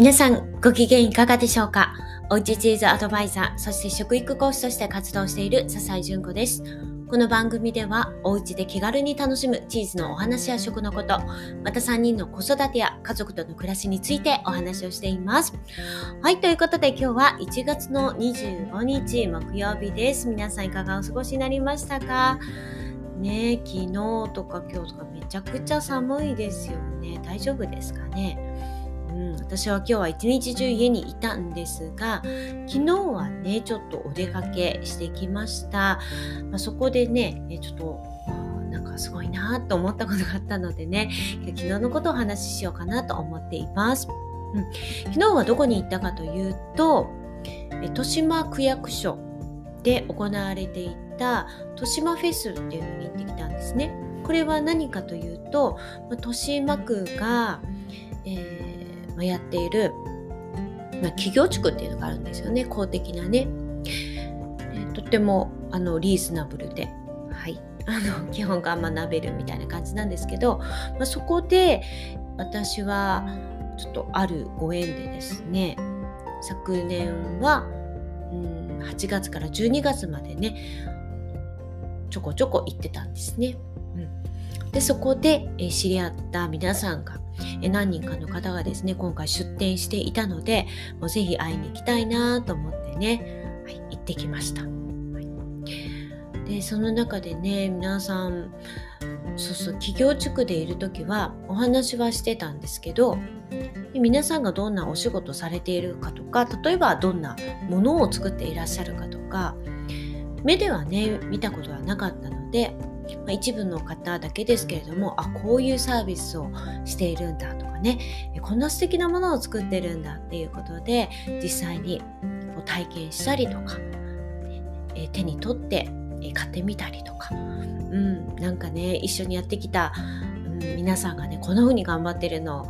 皆さんご機嫌いかがでしょうか？おうちチーズアドバイザー、そして食育講師として活動している笹井純子です。この番組ではおうちで気軽に楽しむチーズのお話や食のこと、また3人の子育てや家族との暮らしについてお話をしています。はい、ということで今日は1月の25日木曜日です。皆さんいかがお過ごしになりましたか？ね昨日とか今日とかめちゃくちゃ寒いですよね。大丈夫ですかね？うん、私は今日は一日中家にいたんですが昨日はねちょっとお出かけしてきました、まあ、そこでねちょっとなんかすごいなと思ったことがあったのでね昨日のことをお話ししようかなと思っています、うん、昨日はどこに行ったかというと豊島区役所で行われていた豊島フェスっていうのに行ってきたんですね。これは何かというと豊島区が、えーまやっている、まあ、企業地区っていうのがあるんですよね公的なね。とってもあのリーズナブルで、はい、あの 基本が学べるみたいな感じなんですけど、まあ、そこで私はちょっとあるご縁でですね昨年は、うん、8月から12月までねちょこちょこ行ってたんですね。うん、でそこで、え知り合った皆さんが何人かの方がですね、今回出店していたので、もうぜひ会いに行きたいなと思ってね、はい、行ってきました。はい、で、その中でね、皆さん、そうそう、企業地区でいる時はお話はしてたんですけど、皆さんがどんなお仕事されているかとか、例えばどんなものを作っていらっしゃるかとか、目ではね、見たことはなかったので、まあ、一部の方だけですけれどもあこういうサービスをしているんだとかねこんな素敵なものを作ってるんだっていうことで実際に体験したりとか、え手に取って買ってみたりとか、うん、なんかね一緒にやってきた、うん、皆さんがねこんな風に頑張ってるのを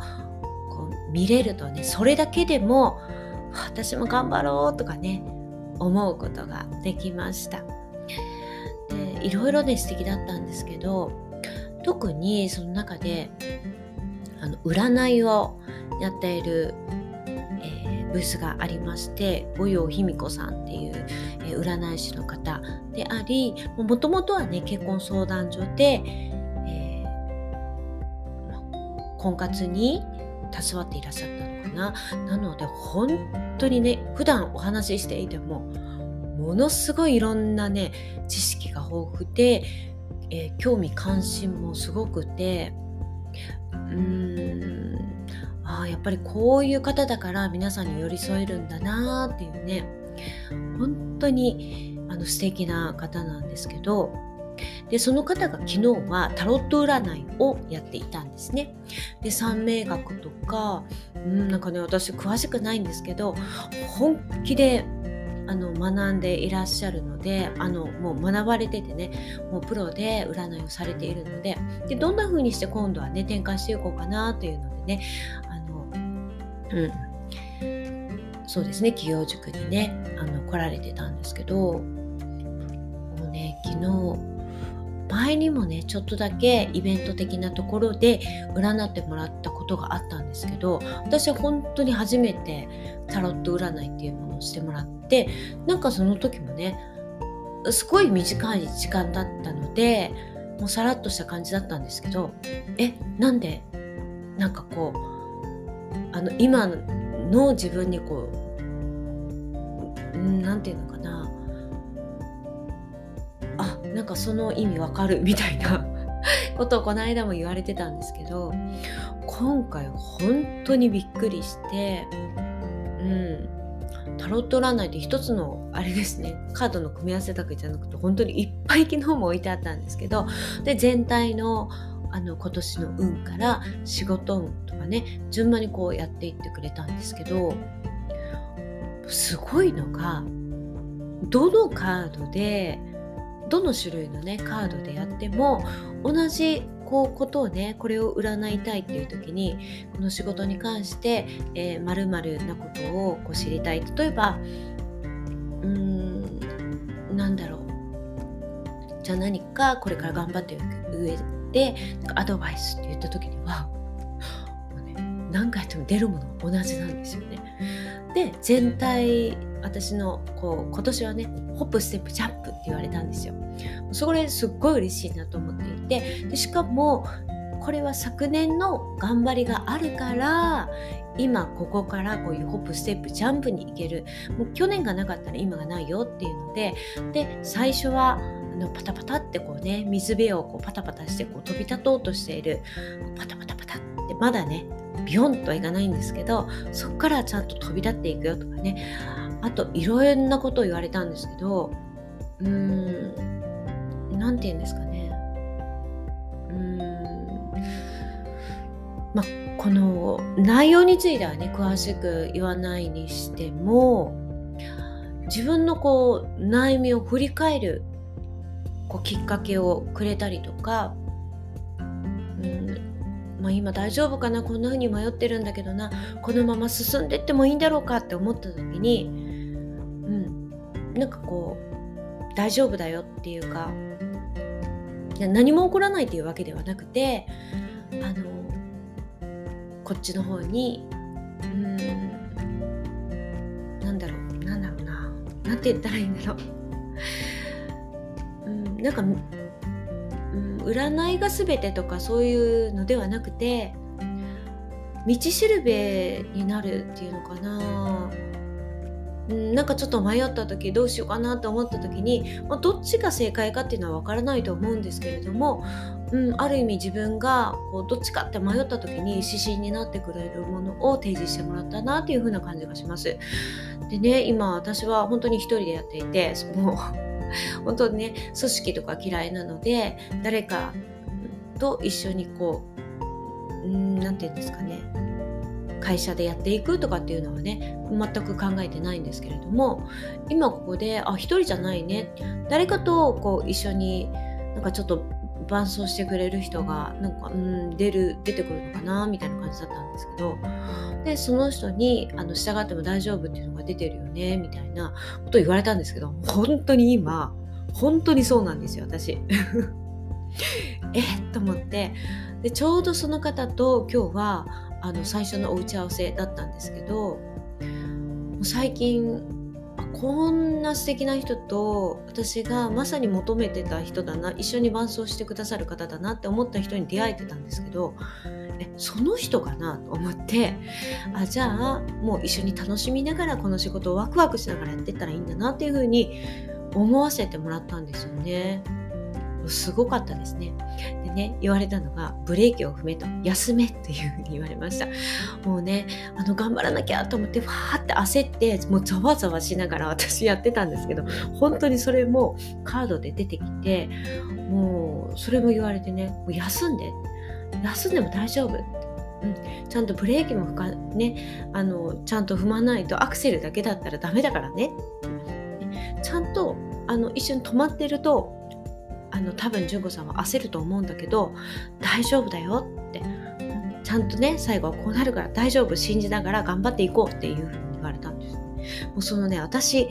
こう見れるとねそれだけでも私も頑張ろうとかね思うことができました。いろいろね素敵だったんですけど特にその中であの占いをやっている、えー、ブースがありまして五葉卑弥子さんっていう、えー、占い師の方でありもともとはね結婚相談所で、えー、婚活に携わっていらっしゃったのかな。なので本当にね普段お話ししていてもものすごいいろんなね知識が豊富で、えー、興味関心もすごくてうーんあやっぱりこういう方だから皆さんに寄り添えるんだなっていうね本当にあの素敵な方なんですけどでその方が昨日はタロット占いをやっていたんですね。で三名学とかうんなんかね私詳しくないんですけど本気であの学んでいらっしゃるのであのもう学ばれててねもうプロで占いをされているのででどんな風にして今度はね展開していこうかなというのでねあのうん。そうですね企業塾にねあの来られてたんですけどもうね昨日前にもねちょっとだけイベント的なところで占ってもらったことがあったんですけど私は本当に初めてタロット占いっていうものをしてもらってなんかその時もねすごい短い時間だったのでもうさらっとした感じだったんですけどえなんでなんかこうあの今の自分にこう何て言うのかななんかその意味わかるみたいな。ことをこの間も言われてたんですけど今回本当にびっくりしてうん。タロット占いって一つのあれですね。カードの組み合わせだけじゃなくて本当にいっぱい昨日も置いてあったんですけどで全体のあの今年の運から仕事運とかね順番にこうやっていってくれたんですけどすごいのがどのカードでどの種類のねカードでやっても同じこうことをねこれを占いたいっていう時にこの仕事に関してまる、えー、なことをこう知りたい例えばうーんなんだろうじゃあ何かこれから頑張っていく上でアドバイスって言った時には、何回やっても出るもの同じなんですよね。で全体私のこう今年はねホップステップジャンプって言われたんですよ。それすっごい嬉しいなと思っていてでしかもこれは昨年の頑張りがあるから今ここからこういうホップステップジャンプに行ける。もう去年がなかったら今がないよっていうのでで最初はあのパタパタってこうね水辺をこうパタパタしてこう飛び立とうとしている。パタパタパタってまだねビヨンとはいかないんですけどそこからちゃんと飛び立っていくよとかね。あといろんなことを言われたんですけどうーん何て言うんですかね。うーん。まあこの内容についてはね詳しく言わないにしても自分のこう悩みを振り返るこうきっかけをくれたりとか、うん。まあ、今大丈夫かな？こんな風に迷ってるんだけどな。このまま進んでってもいいんだろうかって思った時に、うん、なんかこう大丈夫だよっていうか何も起こらないっていうわけではなくてあのこっちの方にうんなんだろうなんだろうななんて言ったらいいんだろう。うんなんか、うん、占いが全てとかそういうのではなくて道しるべになるっていうのかな。なんかちょっと迷った時どうしようかなと思った時に、まあ、どっちが正解かっていうのは分からないと思うんですけれども、うん、ある意味自分がこうどっちかって迷った時に指針になってくれるものを提示してもらったなっていう風な感じがします。でね今私は本当に一人でやっていてもう 本当にね組織とか嫌いなので誰かと一緒にこう何て言うんですかね会社でやっていくとかっていうのはね全く考えてないんですけれども今ここであ一人じゃないね誰かとこう一緒になんかちょっと伴走してくれる人がなんか、うん、出る出てくるのかなみたいな感じだったんですけどでその人にあの従っても大丈夫っていうのが出てるよねみたいなことを言われたんですけど本当に今本当にそうなんですよ私。えっと思ってでちょうどその方と今日はあの最初のお打ち合わせだったんですけど最近こんな素敵な人と私がまさに求めてた人だな一緒に伴走してくださる方だなって思った人に出会えてたんですけどえその人かなと思ってあじゃあもう一緒に楽しみながらこの仕事をワクワクしながらやってったらいいんだなっていうふうに思わせてもらったんですよね。すごかったですね。でね、言われたのが、ブレーキを踏めと、休めっていうふうに言われました。もうね、あの、頑張らなきゃと思って、わーって焦って、もうざわざわしながら 私やってたんですけど、本当にそれもカードで出てきて、もう、それも言われてね、もう休んで、休んでも大丈夫。うん、ちゃんとブレーキもか、ね、あのちゃんと踏まないとアクセルだけだったらダメだからねちゃんとあの一緒に止まってるとあの多分純子さんは焦ると思うんだけど大丈夫だよって。ちゃんとね最後はこうなるから大丈夫信じながら頑張っていこうっていうふうに言われたんです。もうそのね私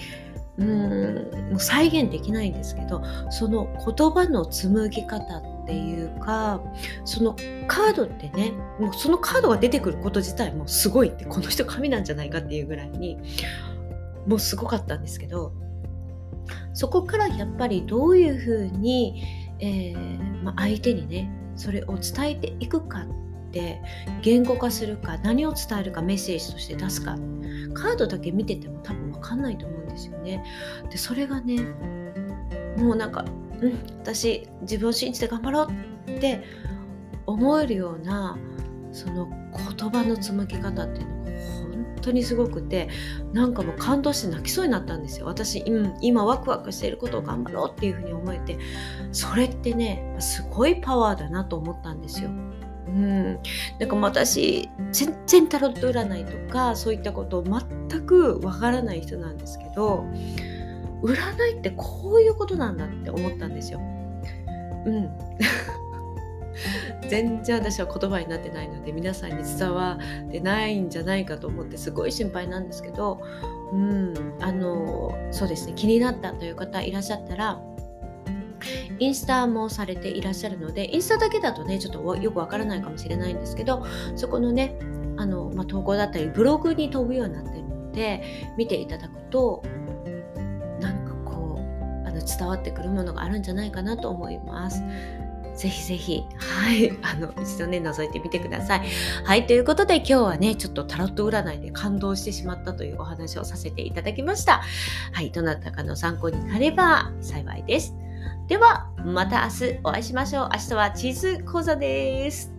うーんもう再現できないんですけどその言葉の紡ぎ方っていうかそのカードってねもうそのカードが出てくること自体もすごいってこの人神なんじゃないかっていうぐらいにもうすごかったんですけどそこからやっぱりどういうふうに、えー、まあ、相手にねそれを伝えていくかって言語化するか何を伝えるかメッセージとして出すかカードだけ見てても多分分かんないと思うんですよね。でそれがねもうなんか、うん、私自分を信じて頑張ろうって思えるようなその言葉の紡ぎ方っていうの当にすごくてなんかもう感動して泣きそうになったんですよ私、うん、今ワクワクしていることを頑張ろうっていうふうに思えてそれってねすごいパワーだなと思ったんですよ。うん、なんか私全然タロット占いとかそういったことを全くわからない人なんですけど占いってこういうことなんだって思ったんですよ。うん全然私は言葉になってないので皆さんに伝わってないんじゃないかと思ってすごい心配なんですけど、うん、あのそうですね気になったという方いらっしゃったらインスタもされていらっしゃるのでインスタだけだとねちょっとよくわからないかもしれないんですけどそこのねあの、まあ、投稿だったりブログに飛ぶようになってるので見ていただくとこうあの伝わってくるものがあるんじゃないかなと思います。ぜひぜひ、はい、あの、一度ね、覗いてみてください。はい、ということで今日はね、ちょっとタロット占いで感動してしまったというお話をさせていただきました。はい、どなたかの参考になれば幸いです。では、また明日お会いしましょう。明日は地図講座です。